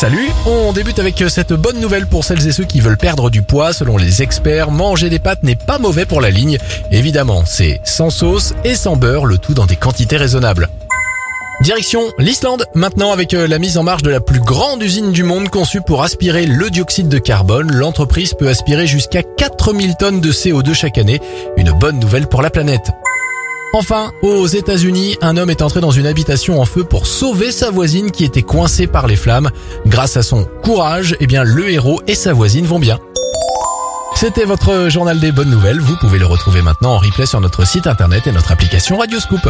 Salut, on débute avec cette bonne nouvelle pour celles et ceux qui veulent perdre du poids. Selon les experts, manger des pâtes n'est pas mauvais pour la ligne. Évidemment, c'est sans sauce et sans beurre, le tout dans des quantités raisonnables. Direction l'Islande, maintenant avec euh, la mise en marche de la plus grande usine du monde conçue pour aspirer le dioxyde de carbone, l'entreprise peut aspirer jusqu'à 4000 tonnes de CO2 chaque année, une bonne nouvelle pour la planète. Enfin, aux États-Unis, un homme est entré dans une habitation en feu pour sauver sa voisine qui était coincée par les flammes. Grâce à son courage, eh bien, le héros et sa voisine vont bien. C'était votre journal des bonnes nouvelles. Vous pouvez le retrouver maintenant en replay sur notre site internet et notre application Radioscoop.